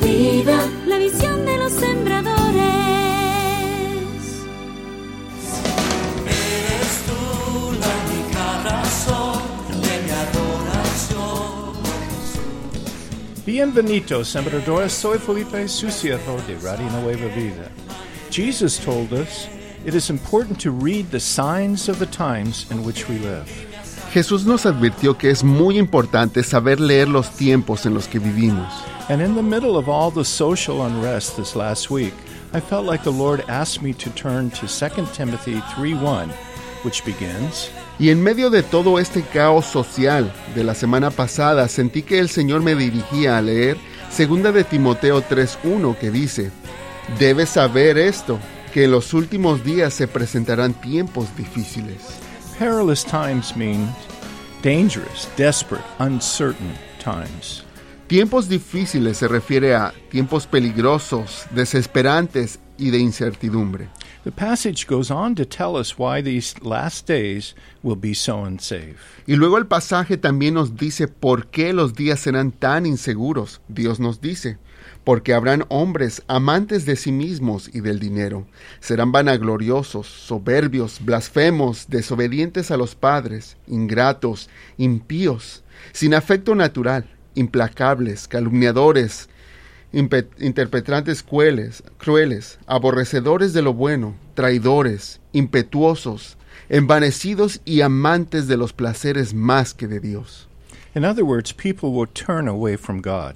vida, la visión de los sembradores. Eres tú la única razón de mi adoración. Bienvenidos, sembradores. Soy Felipe, su siervo de Radio Nueva Vida. Jesus told us it is important to read the signs of the times in which we live. Jesús nos advirtió que es muy importante saber leer los tiempos en los que vivimos. And in the middle of all the social unrest this last week, I felt like the Lord asked me to turn to 2 Timothy 3:1, which begins, Y en medio de todo este caos social de la semana pasada, sentí que el Señor me dirigía a leer 2 de Timoteo 3.1 que dice, Debes saber esto, que en los últimos días se presentarán tiempos difíciles. perilous times means dangerous, desperate, uncertain times. Tiempos difíciles se refiere a tiempos peligrosos, desesperantes y de incertidumbre. The passage goes on to tell us why these last days will be so unsafe. Y luego el pasaje también nos dice por qué los días serán tan inseguros. Dios nos dice, porque habrán hombres amantes de sí mismos y del dinero. Serán vanagloriosos, soberbios, blasfemos, desobedientes a los padres, ingratos, impíos, sin afecto natural, implacables, calumniadores, interpretantes crueles, crueles, aborrecedores de lo bueno, traidores, impetuosos, envanecidos y amantes de los placeres más que de Dios. In other words, people will turn away from God.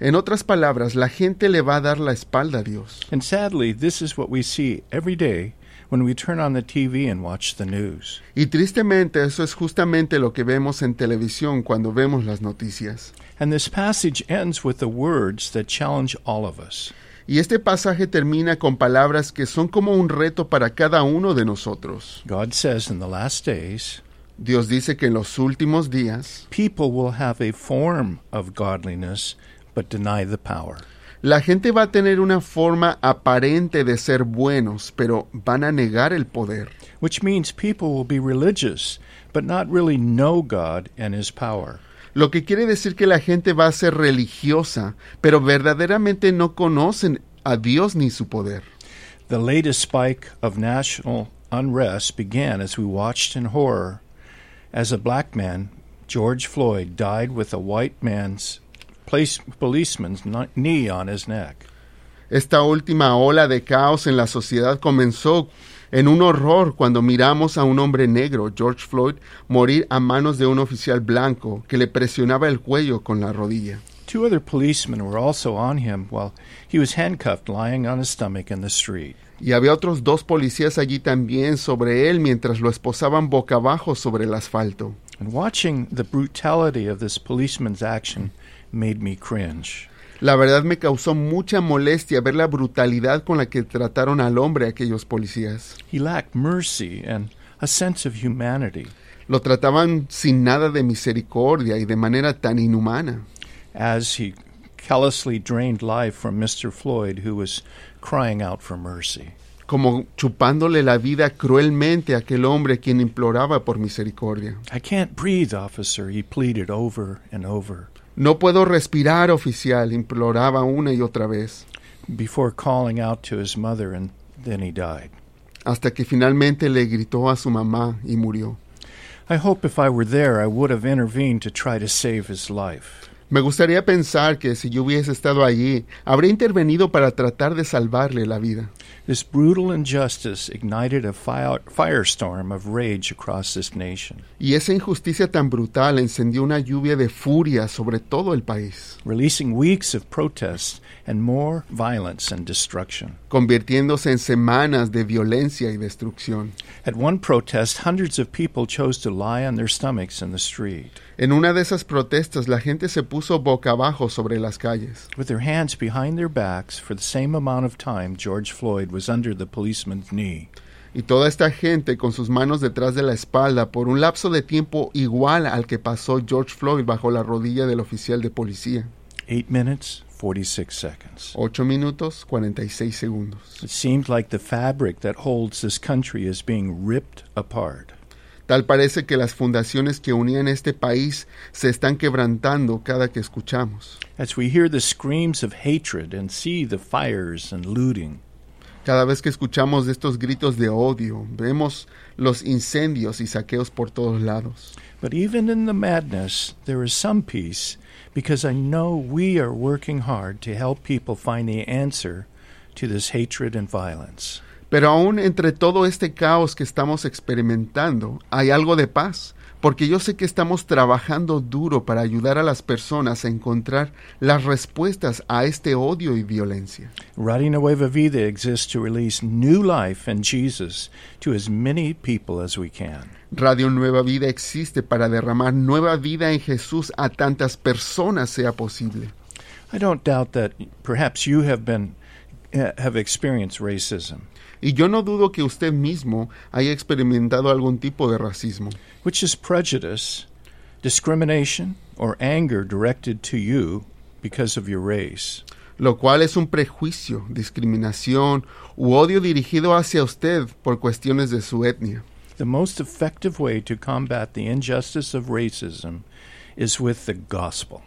En otras palabras, la gente le va a dar la espalda a Dios. And sadly, this is what we see every day when we turn on the TV and watch the news. Y tristemente eso es justamente lo que vemos en televisión cuando vemos las noticias. And this passage ends with the words that challenge all of us. Y este pasaje termina con palabras que son como un reto para cada uno de nosotros. God says in the last days, Dios dice que en los últimos días people will have a form of godliness but deny the power. La gente va a tener una forma aparente de ser buenos, pero van a negar el poder. Which means people will be religious but not really know God and His power. Lo que quiere decir que la gente va a ser religiosa, pero verdaderamente no conocen a Dios ni su poder. The latest spike of national unrest began as we watched in horror as a black man, George Floyd, died with a white man's place, policeman's kn- knee on his neck. Esta última ola de caos en la sociedad comenzó en un horror cuando miramos a un hombre negro, George Floyd, morir a manos de un oficial blanco que le presionaba el cuello con la rodilla. Two other policemen were also on him while he was handcuffed lying on his stomach in the street. Y había otros dos policías allí también sobre él mientras lo esposaban boca abajo sobre el asfalto. And watching the brutality of this policeman's action made me cringe. La verdad me causó mucha molestia ver la brutalidad con la que trataron al hombre aquellos policías. He lacked mercy and a sense of humanity. Lo trataban sin nada de misericordia y de manera tan inhumana. as he callously drained life from Mr. Floyd, who was crying out for mercy. como chupándole la vida cruelmente a aquel hombre quien imploraba por misericordia. I can't breathe, officer, he pleaded over and over, No puedo respirar, oficial, imploraba una y otra vez, before calling out to his mother, and then he died. hasta que finalmente le gritó a su mamá y murió. I hope if I were there, I would have intervened to try to save his life. Me gustaría pensar que si yo hubiese estado allí, habría intervenido para tratar de salvarle la vida. This brutal injustice ignited a firestorm of rage across this nation, Y esa injusticia tan brutal encendió una lluvia de furia sobre todo el país, releasing weeks of protests and more violence and destruction. convirtiéndose en semanas de violencia y destrucción. At one protest, hundreds of people chose to lie on their stomachs in the street, En una de esas protestas la gente se puso boca abajo sobre las calles, with their hands behind their backs for the same amount of time George Floyd was under the policeman's knee. y toda esta gente con sus manos detrás de la espalda por un lapso de tiempo igual al que pasó George Floyd bajo la rodilla del oficial de policía. Eight minutes, 46 seconds. 8 minutos 46 segundos. It seemed like the fabric that holds this country is being ripped apart. Tal parece que las fundaciones que unían este país se están quebrantando cada que escuchamos. As we hear the screams of hatred and see the fires and looting, Cada vez que escuchamos estos gritos de odio, vemos los incendios y saqueos por todos lados. but even in the madness, there is some peace because I know we are working hard to help people find the answer to this hatred and violence. Pero aún entre todo este caos que estamos experimentando, hay algo de paz, porque yo sé que estamos trabajando duro para ayudar a las personas a encontrar las respuestas a este odio y violencia. Radio Nueva Vida exists to release new life in Jesus to as many people as we can. Radio Nueva Vida existe para derramar nueva vida en Jesús a tantas personas sea posible. I don't doubt that perhaps you have been uh, have experienced racism, Y yo no dudo que usted mismo haya experimentado algún tipo de racismo, which is prejudice, discrimination, or anger directed to you because of your race. lo cual es un prejuicio, discriminación u odio dirigido hacia usted por cuestiones de su etnia. The most effective way to combat the injustice of racism is with the gospel.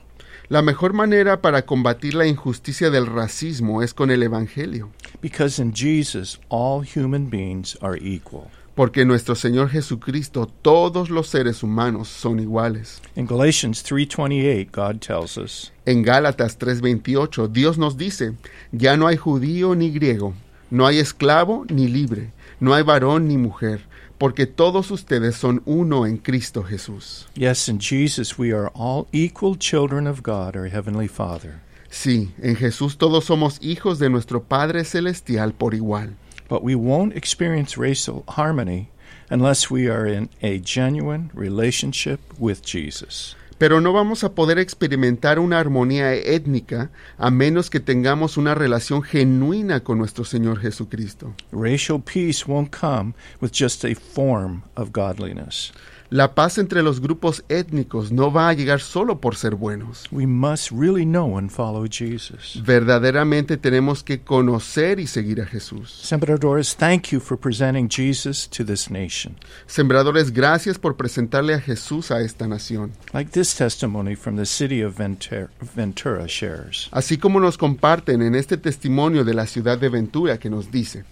La mejor manera para combatir la injusticia del racismo es con el Evangelio, Because in Jesus, all human beings are equal. porque en nuestro Señor Jesucristo todos los seres humanos son iguales. In Galatians 3:28, God tells us, En Gálatas 3:28 Dios nos dice, ya no hay judío ni griego, no hay esclavo ni libre, no hay varón ni mujer, porque todos ustedes son uno en Cristo Jesús. yes, in Jesus we are all equal children of God, our heavenly Father. Sí, en Jesús todos somos hijos de nuestro Padre Celestial por igual. But we won't experience racial harmony unless we are in a genuine relationship with Jesus. Pero no vamos a poder experimentar una armonía étnica a menos que tengamos una relación genuina con nuestro Señor Jesucristo. Racial peace won't come with just a form of godliness. La paz entre los grupos étnicos no va a llegar solo por ser buenos. We must really know and follow Jesus. Verdaderamente tenemos que conocer y seguir a Jesús. Sembradores, thank you for presenting Jesus to this nation. Sembradores, gracias por presentarle a Jesús a esta nación. Like this testimony from the city of Ventura, Ventura shares. Así como nos comparten en este testimonio de la ciudad de Ventura que nos dice,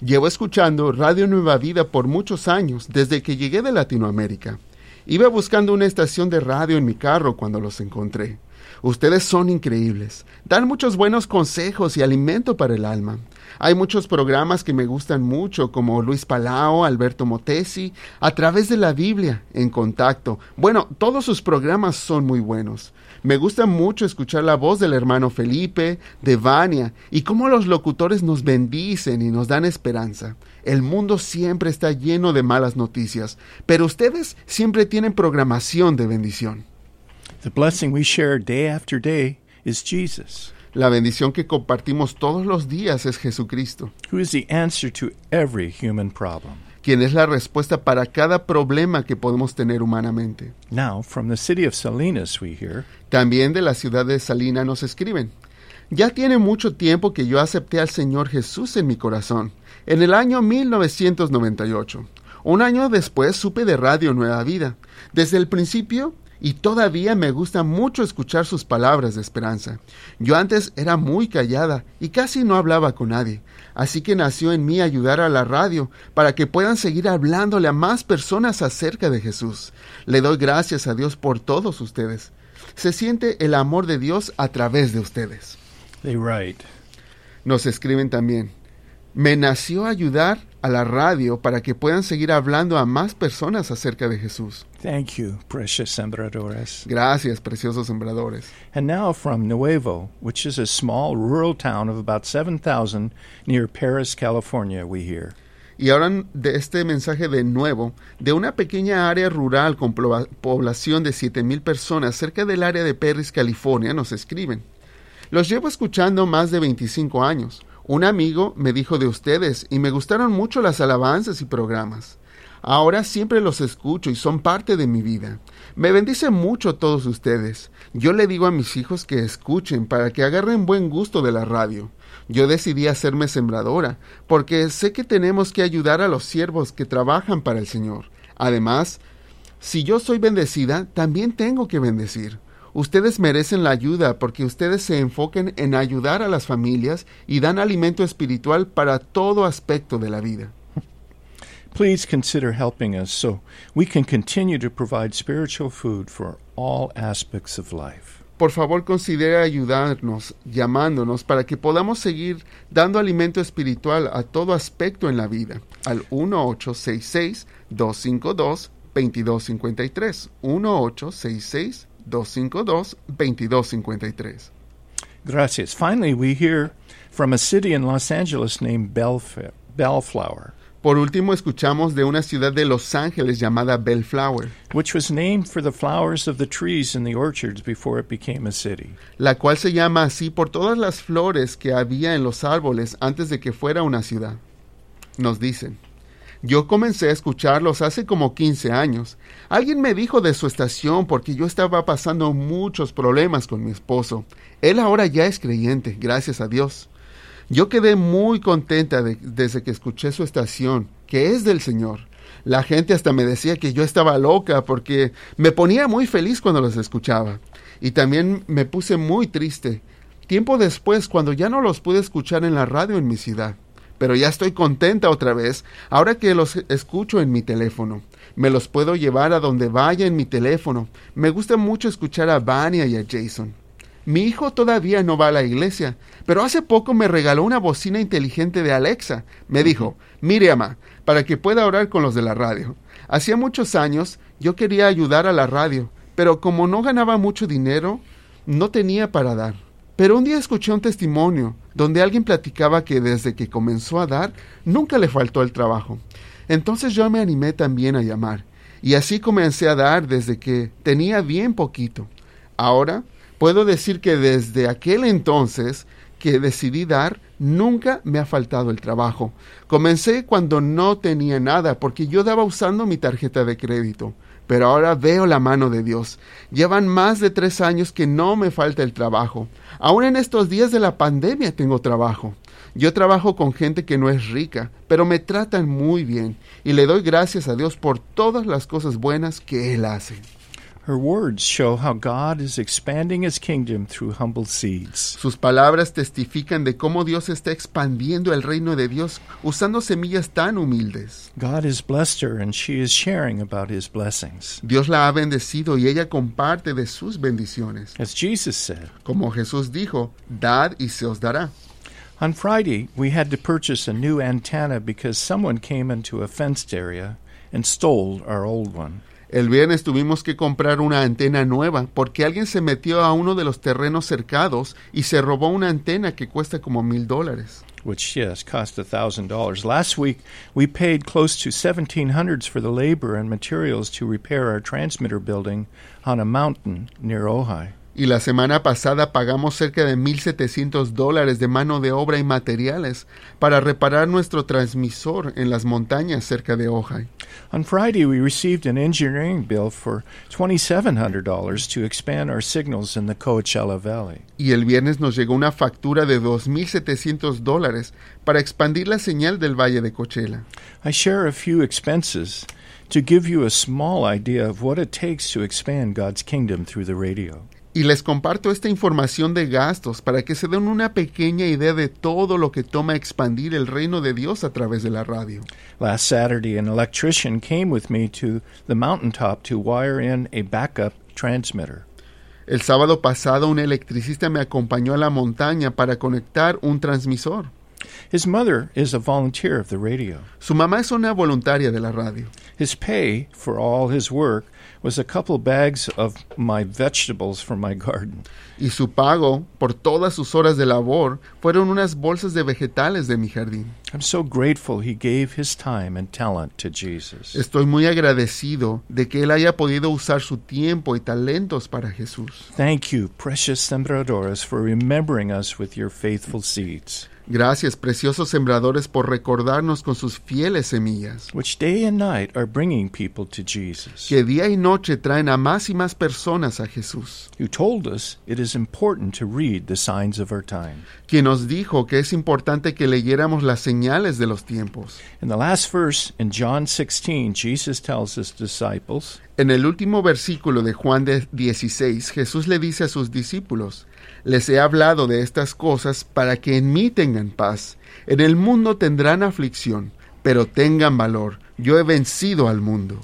Llevo escuchando Radio Nueva Vida por muchos años, desde que llegué de Latinoamérica. Iba buscando una estación de radio en mi carro cuando los encontré. Ustedes son increíbles. Dan muchos buenos consejos y alimento para el alma. Hay muchos programas que me gustan mucho, como Luis Palao, Alberto Motesi, a través de la Biblia, en contacto. Bueno, todos sus programas son muy buenos. Me gusta mucho escuchar la voz del hermano Felipe, de Vania, y cómo los locutores nos bendicen y nos dan esperanza. El mundo siempre está lleno de malas noticias, pero ustedes siempre tienen programación de bendición. The blessing we share day after day is Jesus, La bendición que compartimos todos los días es Jesucristo, who is the answer to every human problem. Quien es la respuesta para cada problema que podemos tener humanamente. Now, from the city of Salinas, we hear, También de la ciudad de Salina nos escriben. Ya tiene mucho tiempo que yo acepté al Señor Jesús en mi corazón, en el año 1998. Un año después supe de Radio Nueva Vida. Desde el principio y todavía me gusta mucho escuchar sus palabras de esperanza. Yo antes era muy callada y casi no hablaba con nadie, así que nació en mí ayudar a la radio para que puedan seguir hablándole a más personas acerca de Jesús. Le doy gracias a Dios por todos ustedes. Se siente el amor de Dios a través de ustedes. they write, Nos escriben también. Me nació ayudar a la radio para que puedan seguir hablando a más personas acerca de Jesús. Thank you, precious sembradores. Gracias, preciosos sembradores. And now from Nuevo, which is a small rural town of about 7,000 near Paris, California, we hear. Y ahora de este mensaje de nuevo, de una pequeña área rural con población de 7.000 personas cerca del área de Perris, California, nos escriben. Los llevo escuchando más de 25 años. Un amigo me dijo de ustedes y me gustaron mucho las alabanzas y programas. Ahora siempre los escucho y son parte de mi vida. Me bendice mucho todos ustedes. Yo le digo a mis hijos que escuchen para que agarren buen gusto de la radio. Yo decidí hacerme sembradora porque sé que tenemos que ayudar a los siervos que trabajan para el Señor. Además, si yo soy bendecida, también tengo que bendecir. Ustedes merecen la ayuda porque ustedes se enfoquen en ayudar a las familias y dan alimento espiritual para todo aspecto de la vida. Please consider helping us so we can continue to provide spiritual food for all aspects of life. Por favor, considere ayudarnos llamándonos para que podamos seguir dando alimento espiritual a todo aspecto en la vida al 1866-252-2253. 1866-252-2253. Gracias. Finally, we hear from a city in Los Angeles named Bellf- Bellflower, Por último, escuchamos de una ciudad de Los Ángeles llamada Bellflower, which was named for the flowers of the trees in the orchards before it became a city. la cual se llama así por todas las flores que había en los árboles antes de que fuera una ciudad. Nos dicen, yo comencé a escucharlos hace como 15 años. Alguien me dijo de su estación porque yo estaba pasando muchos problemas con mi esposo. Él ahora ya es creyente, gracias a Dios. Yo quedé muy contenta de- desde que escuché su estación, que es del Señor. La gente hasta me decía que yo estaba loca porque me ponía muy feliz cuando los escuchaba. Y también me puse muy triste. Tiempo después, cuando ya no los pude escuchar en la radio en mi ciudad. Pero ya estoy contenta otra vez, ahora que los escucho en mi teléfono. Me los puedo llevar a donde vaya en mi teléfono. Me gusta mucho escuchar a Vania y a Jason. Mi hijo todavía no va a la iglesia, pero hace poco me regaló una bocina inteligente de Alexa. Me dijo, mire, ama, para que pueda orar con los de la radio. Hacía muchos años yo quería ayudar a la radio, pero como no ganaba mucho dinero, no tenía para dar. Pero un día escuché un testimonio donde alguien platicaba que desde que comenzó a dar, nunca le faltó el trabajo. Entonces yo me animé también a llamar, y así comencé a dar desde que tenía bien poquito. Ahora puedo decir que desde aquel entonces que decidí dar, nunca me ha faltado el trabajo. Comencé cuando no tenía nada, porque yo daba usando mi tarjeta de crédito. Pero ahora veo la mano de Dios. Llevan más de tres años que no me falta el trabajo. Aún en estos días de la pandemia tengo trabajo. Yo trabajo con gente que no es rica, pero me tratan muy bien y le doy gracias a Dios por todas las cosas buenas que Él hace. Her words show how God is expanding his kingdom through humble seeds. Sus palabras testifican de cómo Dios está expandiendo el reino de Dios usando semillas tan humildes. God has blessed her and she is sharing about his blessings. Dios la ha bendecido y ella comparte de sus bendiciones. As Jesus said, Como Jesús dijo, dad y se os dará. On Friday, we had to purchase a new antenna because someone came into a fenced area and stole our old one. El viernes tuvimos que comprar una antena nueva porque alguien se metió a uno de los terrenos cercados y se robó una antena que cuesta como mil dólares. which yes cost a thousand dollars. Last week we paid close to seventeen hundreds for the labor and materials to repair our transmitter building on a mountain near Ojai. Y la semana pasada pagamos cerca de 1.700 dólares de mano de obra y materiales para reparar nuestro transmisor en las montañas cerca de Ojai. On Friday we received an engineering bill for twenty seven hundred dollars to expand our signals in the Coachella Valley. Y el viernes nos llegó una factura de 2.700 dólares para expandir la señal del Valle de Coachella. I share a few expenses to give you a small idea of what it takes to expand God's kingdom through the radio. Y les comparto esta información de gastos para que se den una pequeña idea de todo lo que toma expandir el reino de Dios a través de la radio. Last Saturday, an electrician came with me to the mountaintop to wire in a backup transmitter. El sábado pasado un electricista me acompañó a la montaña para conectar un transmisor. His mother is a volunteer of the radio. Su mamá es una voluntaria de la radio. His pay for all his work was a couple bags of my vegetables from my garden. Y su pago por todas sus horas de labor fueron unas bolsas de vegetales de mi jardín. I'm so grateful he gave his time and talent to Jesus. Estoy muy agradecido de que él haya podido usar su tiempo y talentos para Jesús. Thank you, precious sembradores, for remembering us with your faithful seeds. Gracias, preciosos sembradores, por recordarnos con sus fieles semillas, which day and night are bringing people to Jesus, que día y noche traen a más y más personas a Jesús, who told us it is important to read the signs of our time. quien nos dijo que es importante que leyéramos las señales de los tiempos. In the last verse in John 16, Jesus tells his disciples, En el último versículo de Juan de 16, Jesús le dice a sus discípulos, Les he hablado de estas cosas para que en mí tengan paz. En el mundo tendrán aflicción, pero tengan valor. Yo he vencido al mundo.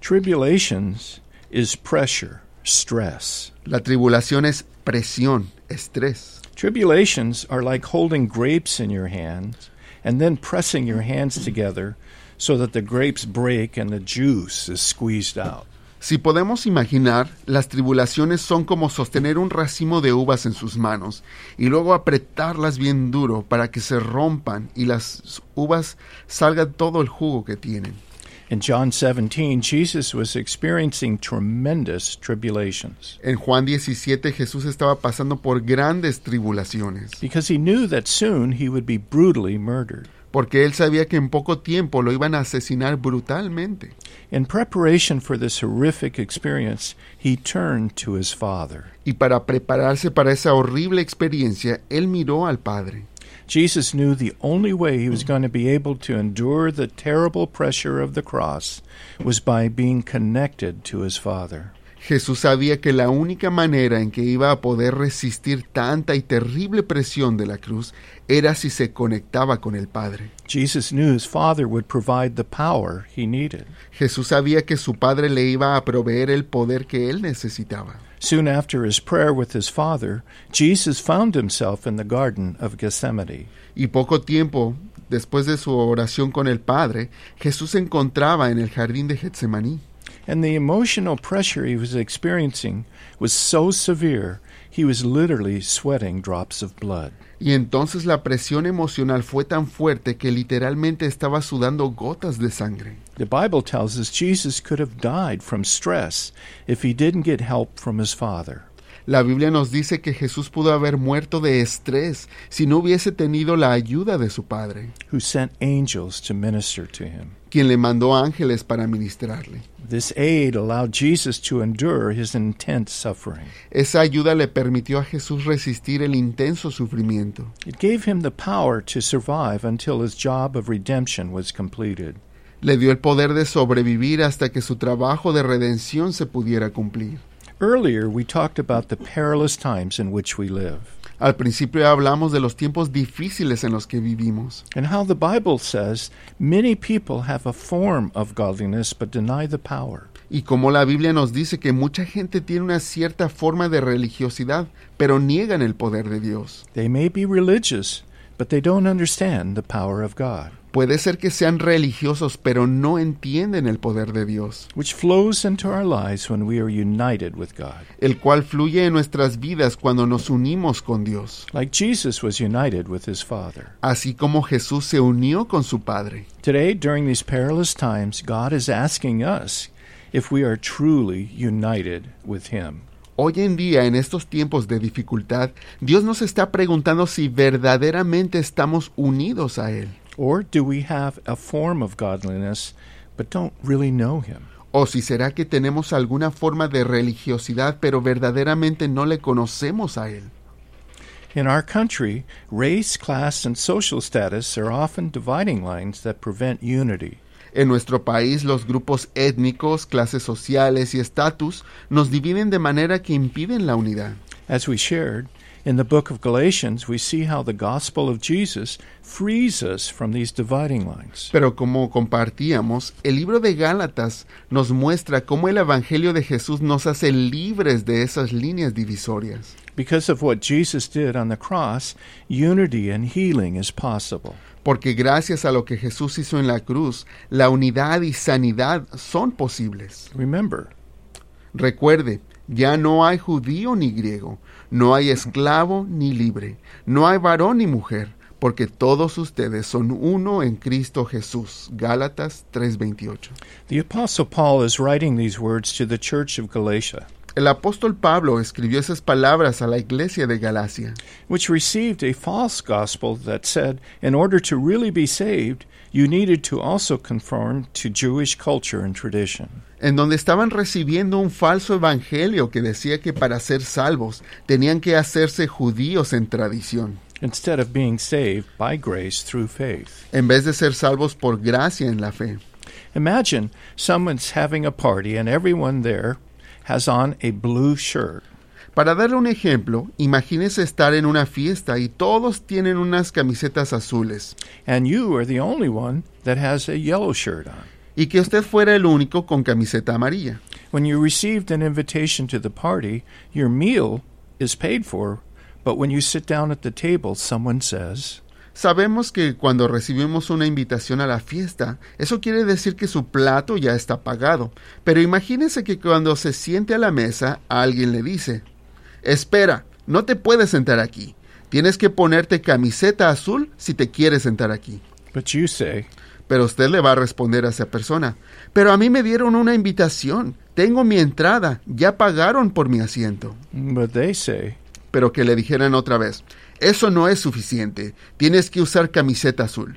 Tribulations is pressure, stress. La tribulación es presión, estrés. Tribulations are like holding grapes in your hands and then pressing your hands together so that the grapes break and the juice is squeezed out. Si podemos imaginar, las tribulaciones son como sostener un racimo de uvas en sus manos y luego apretarlas bien duro para que se rompan y las uvas salgan todo el jugo que tienen. In John 17, Jesus was experiencing tremendous tribulations En Juan 17 Jesús estaba pasando por grandes tribulaciones, because he knew that soon he would be brutally murdered. Porque él sabía que en poco tiempo lo iban a asesinar brutalmente. In preparation for this horrific experience, he turned to his Father. Y para prepararse para esa horrible experiencia, él miró al Padre. Jesus knew the only way he was going to be able to endure the terrible pressure of the cross was by being connected to his Father. Jesús sabía que la única manera en que iba a poder resistir tanta y terrible presión de la cruz era si se conectaba con el Padre. Jesus knew his Father would provide the power he needed. Jesús sabía que su Padre le iba a proveer el poder que él necesitaba. Soon after his prayer with his Father, Jesus found himself in the Garden of Gethsemane. Y poco tiempo después de su oración con el Padre, Jesús se encontraba en el jardín de Getsemaní. And the emotional pressure he was experiencing was so severe, he was literally sweating drops of blood. Y entonces la presión emocional fue tan fuerte que literalmente estaba sudando gotas de sangre. The Bible tells us Jesus could have died from stress if he didn't get help from his Father. La Biblia nos dice que Jesús pudo haber muerto de estrés si no hubiese tenido la ayuda de su Padre, who sent angels to minister to him. Quien le mandó ángeles para ministrarle. This aid allowed Jesus to endure his intense suffering. Esa ayuda le permitió a Jesús resistir el intenso sufrimiento. It gave him the power to survive until his job of redemption was completed. Le dio el poder de sobrevivir hasta que su trabajo de redención se pudiera cumplir. Earlier, we talked about the perilous times in which we live Al principio hablamos de los tiempos difíciles en los que vivimos and how the Bible says many people have a form of godliness but deny the power. y como la Biblia nos dice que mucha gente tiene una cierta forma de religiosidad, pero niegan el poder de Dios. They may be religious, but they don't understand the power of God, Puede ser que sean religiosos, pero no entienden el poder de Dios, el cual fluye en nuestras vidas cuando nos unimos con Dios, Like Jesus was united with his Father. así como Jesús se unió con su Padre. Today, during these perilous times, God is asking us if we are truly united with Him. Hoy en día, en estos tiempos de dificultad, Dios nos está preguntando si verdaderamente estamos unidos a Él, Or do we have a form of godliness but don't really know Him? o si será que tenemos alguna forma de religiosidad, pero verdaderamente no le conocemos a Él. In our country, race, class, and social status are often dividing lines that prevent unity. En nuestro país, los grupos étnicos, clases sociales y estatus nos dividen de manera que impiden la unidad. As we shared, in the book of Galatians, we see how the gospel of Jesus frees us from these dividing lines. Pero como compartíamos, el libro de Gálatas nos muestra cómo el Evangelio de Jesús nos hace libres de esas líneas divisorias. Because of what Jesus did on the cross, unity and healing is possible. Porque gracias a lo que Jesús hizo en la cruz, la unidad y sanidad son posibles. Remember, Recuerde, ya no hay judío ni griego, no hay esclavo ni libre, no hay varón ni mujer, porque todos ustedes son uno en Cristo Jesús. Gálatas 3:28. the Apostle Paul is writing these words to the church of Galatia. El apóstol Pablo escribió esas palabras a la iglesia de Galacia, which received a false gospel that said, in order to really be saved, you needed to also conform to Jewish culture and tradition. En donde estaban recibiendo un falso evangelio que decía que para ser salvos tenían que hacerse judíos en tradición, instead of being saved by grace through faith. en vez de ser salvos por gracia en la fe. Imagine someone's having a party and everyone there has on a blue shirt. Para darle un ejemplo, imagínese estar en una fiesta y todos tienen unas camisetas azules and you are the only one that has a yellow shirt on. Y que usted fuera el único con camiseta amarilla. When you received an invitation to the party, your meal is paid for, but when you sit down at the table, someone says, Sabemos que cuando recibimos una invitación a la fiesta, eso quiere decir que su plato ya está pagado. Pero imagínese que cuando se siente a la mesa, alguien le dice, Espera, no te puedes sentar aquí. Tienes que ponerte camiseta azul si te quieres sentar aquí. But you say, Pero usted le va a responder a esa persona, pero a mí me dieron una invitación, tengo mi entrada, ya pagaron por mi asiento. but they say, Pero que le dijeran otra vez, eso no es suficiente, tienes que usar camiseta azul.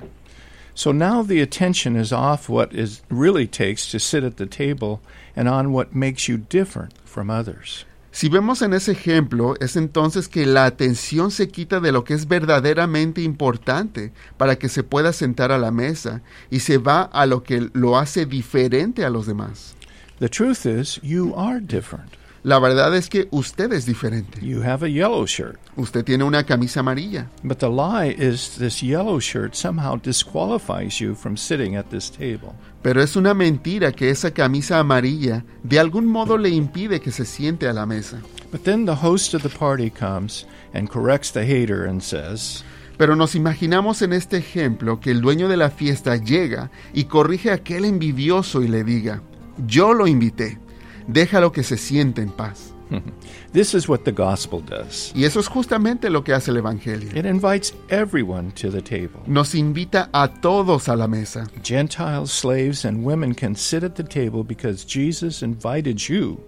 So now the attention is off what it really takes to sit at the table and on what makes you different from others. Si vemos en ese ejemplo, es entonces que la atención se quita de lo que es verdaderamente importante para que se pueda sentar a la mesa y se va a lo que lo hace diferente a los demás. The truth is, you are different. La verdad es que usted es diferente. You have a yellow shirt. Usted tiene una camisa amarilla. But the lie is this yellow shirt somehow disqualifies you from sitting at this table. Pero es una mentira que esa camisa amarilla de algún modo le impide que se siente a la mesa. But then the host of the party comes and corrects the hater and says, Pero nos imaginamos en este ejemplo que el dueño de la fiesta llega y corrige a aquel envidioso y le diga, yo lo invité, déjalo que se siente en paz. This is what the gospel does. Y eso es justamente lo que hace el Evangelio. It invites everyone to the table. Nos invita a todos a la mesa. Gentiles, slaves, and women can sit at the table because Jesus invited you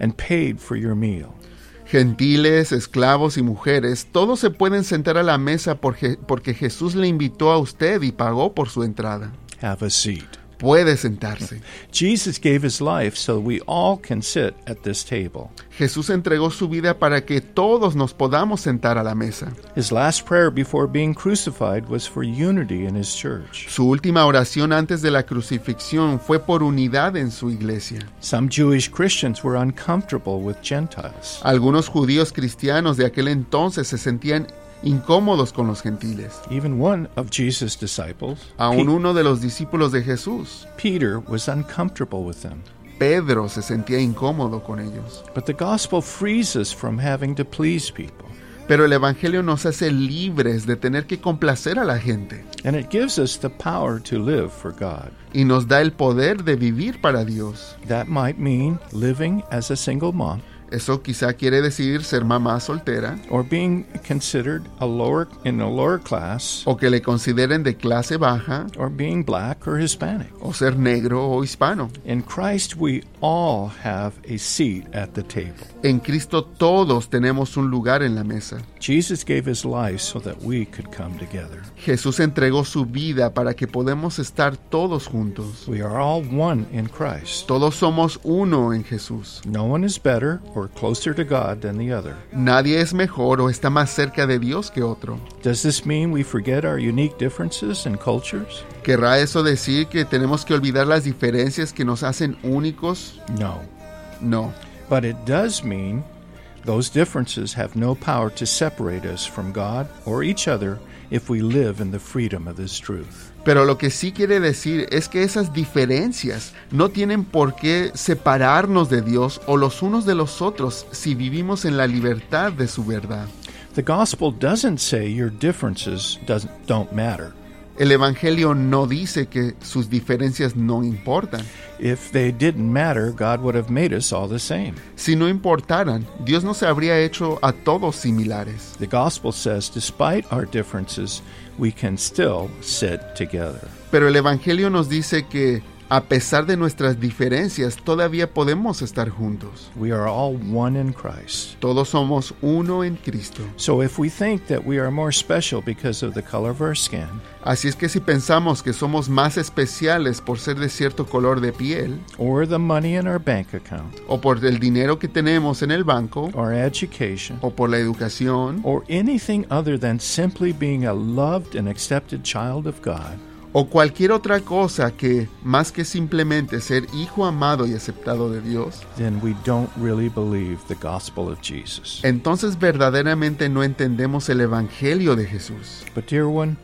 and paid for your meal. Gentiles, esclavos y mujeres, todos se pueden sentar a la mesa porque, porque Jesús le invitó a usted y pagó por su entrada. Have a seat. Puede sentarse. Jesus gave his life so we all can sit at this table. Jesús entregó su vida para que todos nos podamos sentar a la mesa. His last prayer before being crucified was for unity in his church. Su última oración antes de la crucifixión fue por unidad en su iglesia. Some Jewish Christians were uncomfortable with Gentiles. Algunos judíos cristianos de aquel entonces se sentían incómodos con los gentiles. Even one of Jesus' disciples, Aún Pe- uno de los discípulos de Jesús, Peter, was uncomfortable with them. Pedro, se sentía incómodo con ellos. But the gospel frees us from having to please people, Pero el Evangelio nos hace libres de tener que complacer a la gente and it gives us the power to live for God. y nos da el poder de vivir para Dios. That might mean living as a single mom Eso quizá quiere decir ser mamá soltera or being considered a lower in a lower class o que le consideren de clase baja or being black or Hispanic. o ser negro o hispano. In Christ we all have a seat at the table. En Cristo todos tenemos un lugar en la mesa. Jesus gave his life so that we could come together. Jesús entregó su vida para que podamos estar todos juntos. We are all one in Christ. Todos somos uno en Jesús. No one is better or closer to God than the other. Nadie es mejor o está más cerca de Dios que otro. Does this mean we forget our unique differences and cultures? ¿Querrá eso decir que tenemos que olvidar las diferencias que nos hacen únicos? No. No. But it does mean those differences have no power to separate us from God or each other if we live in the freedom of this truth. Pero lo que sí quiere decir es que esas diferencias no tienen por qué separarnos de Dios o los unos de los otros si vivimos en la libertad de su verdad. The gospel doesn't say your differences doesn't, don't matter. El Evangelio no dice que sus diferencias no importan. If they didn't matter, God would have made us all the same. Si no importaran, Dios no se habría hecho a todos similares. The gospel says, despite our differences, we can still sit together. Pero el Evangelio nos dice que A pesar de nuestras diferencias, todavía podemos estar juntos. We are all one in Christ. Todos somos uno en Cristo. So if we think that we are more special because of the color of our skin, Así es que si pensamos que somos más especiales por ser de cierto color de piel, or the money in our bank account, o por el dinero que tenemos en el banco, or education, o por la educación, or anything other than simply being a loved and accepted child of God, o cualquier otra cosa que, más que simplemente ser hijo amado y aceptado de Dios, then we don't really believe the gospel of Jesus. entonces verdaderamente no entendemos el Evangelio de Jesús. But, dear one,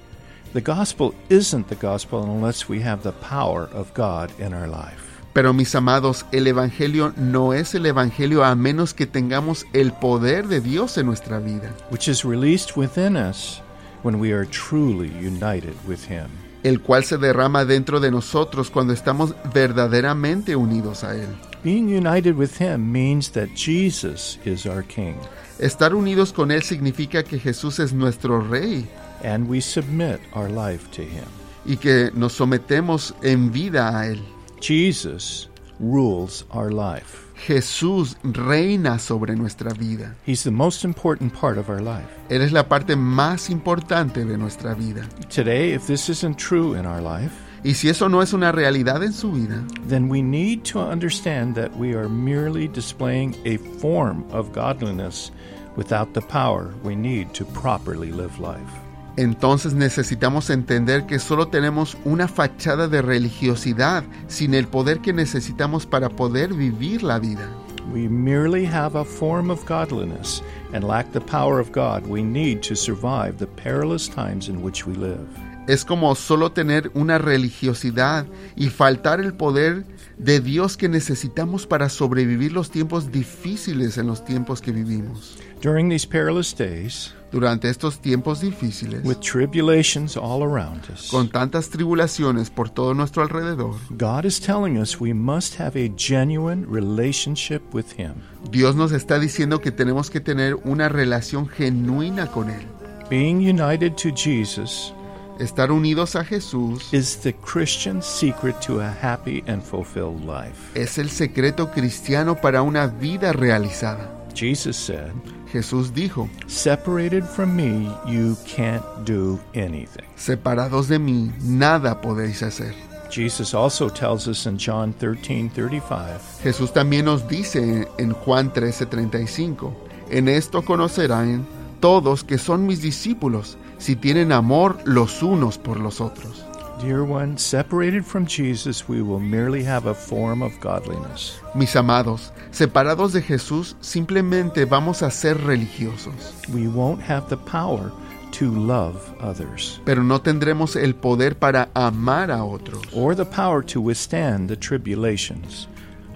the gospel isn't the gospel unless we have the power of God in our life. Pero mis amados, el Evangelio no es el Evangelio a menos que tengamos el poder de Dios en nuestra vida, which is released within us when we are truly united with Him. El cual se derrama dentro de nosotros cuando estamos verdaderamente unidos a Él. Being united with Him means that Jesus is our King, Estar unidos con Él significa que Jesús es nuestro Rey and we submit our life to Him. y que nos sometemos en vida a Él. Jesus rules our life. Jesús reina sobre nuestra vida. He's the most important part of our life. Él es la parte más importante de nuestra vida. Today, if this isn't true in our life, Y si eso no es una realidad en su vida, then we need to understand that we are merely displaying a form of godliness without the power we need to properly live life. Entonces necesitamos entender que solo tenemos una fachada de religiosidad sin el poder que necesitamos para poder vivir la vida. We merely have a form of godliness and lack the power of God we need to survive the perilous times in which we live. Es como solo tener una religiosidad y faltar el poder de Dios que necesitamos para sobrevivir los tiempos difíciles en los tiempos que vivimos. During these perilous days, Durante estos tiempos difíciles, with tribulations all around us, con tantas tribulaciones por todo nuestro alrededor, God is telling us we must have a genuine relationship with Him. Dios nos está diciendo que tenemos que tener una relación genuina con Él. Being united to Jesus Estar unidos a Jesús is the Christian secret to a happy and fulfilled life. es el secreto cristiano para una vida realizada. Jesus said, Jesús dijo, Separated from me, you can't do anything. separados de mí, nada podéis hacer. Jesus also tells us in John 13 35, Jesús también nos dice en Juan 13:35, en esto conocerán todos que son mis discípulos, si tienen amor los unos por los otros. Dear one, separated from Jesus, we will merely have a form of godliness. Mis amados, separados de Jesús, simplemente vamos a ser religiosos, We won't have the power to love others pero no tendremos el poder para amar a otros, or the power to withstand the tribulations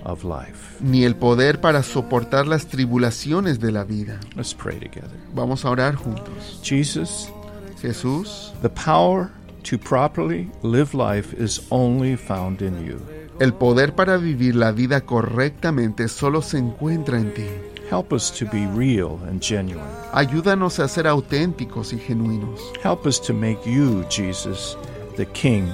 of life. ni el poder para soportar las tribulaciones de la vida. Let's pray together. Vamos a orar juntos. Jesus, Jesús, the power to properly live life is only found in you. El poder para vivir la vida correctamente solo se encuentra en ti. Help us to be real and genuine. Ayúdanos a ser auténticos y genuinos. Help us to make you, Jesus, the King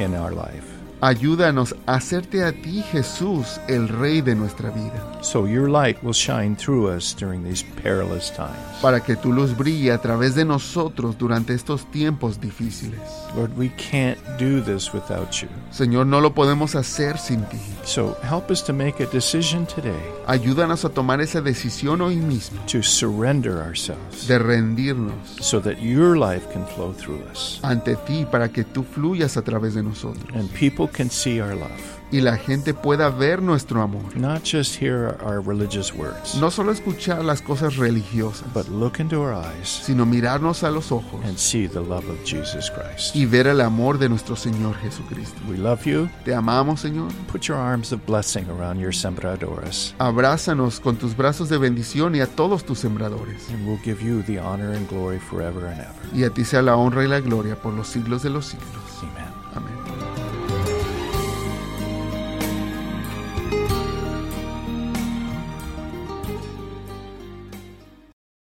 in our life. Ayúdanos a hacerte a ti, Jesús, el Rey de nuestra vida, So your light will shine through us during these perilous times. para que tu luz brille a través de nosotros durante estos tiempos difíciles. Lord, we can't do this without you. Señor, no lo podemos hacer sin ti. So help us to make a decision today Ayúdanos a tomar esa decisión hoy mismo to surrender ourselves de rendirnos so that your life can flow through us ante ti para que tú fluyas a través de nosotros and people can see our love, y la gente pueda ver nuestro amor. not just hear our religious words, No solo escuchar las cosas religiosas, but look into our eyes sino mirarnos a los ojos and see the love of Jesus Christ. y ver el amor de nuestro Señor Jesucristo. We love you. Te amamos, Señor. Put your arms of blessing around your sembradoras, Abrázanos con tus brazos de bendición y a todos tus sembradores. and we'll give you the honor and glory forever and ever. Y a ti sea la honra y la gloria por los siglos de los siglos. Amen.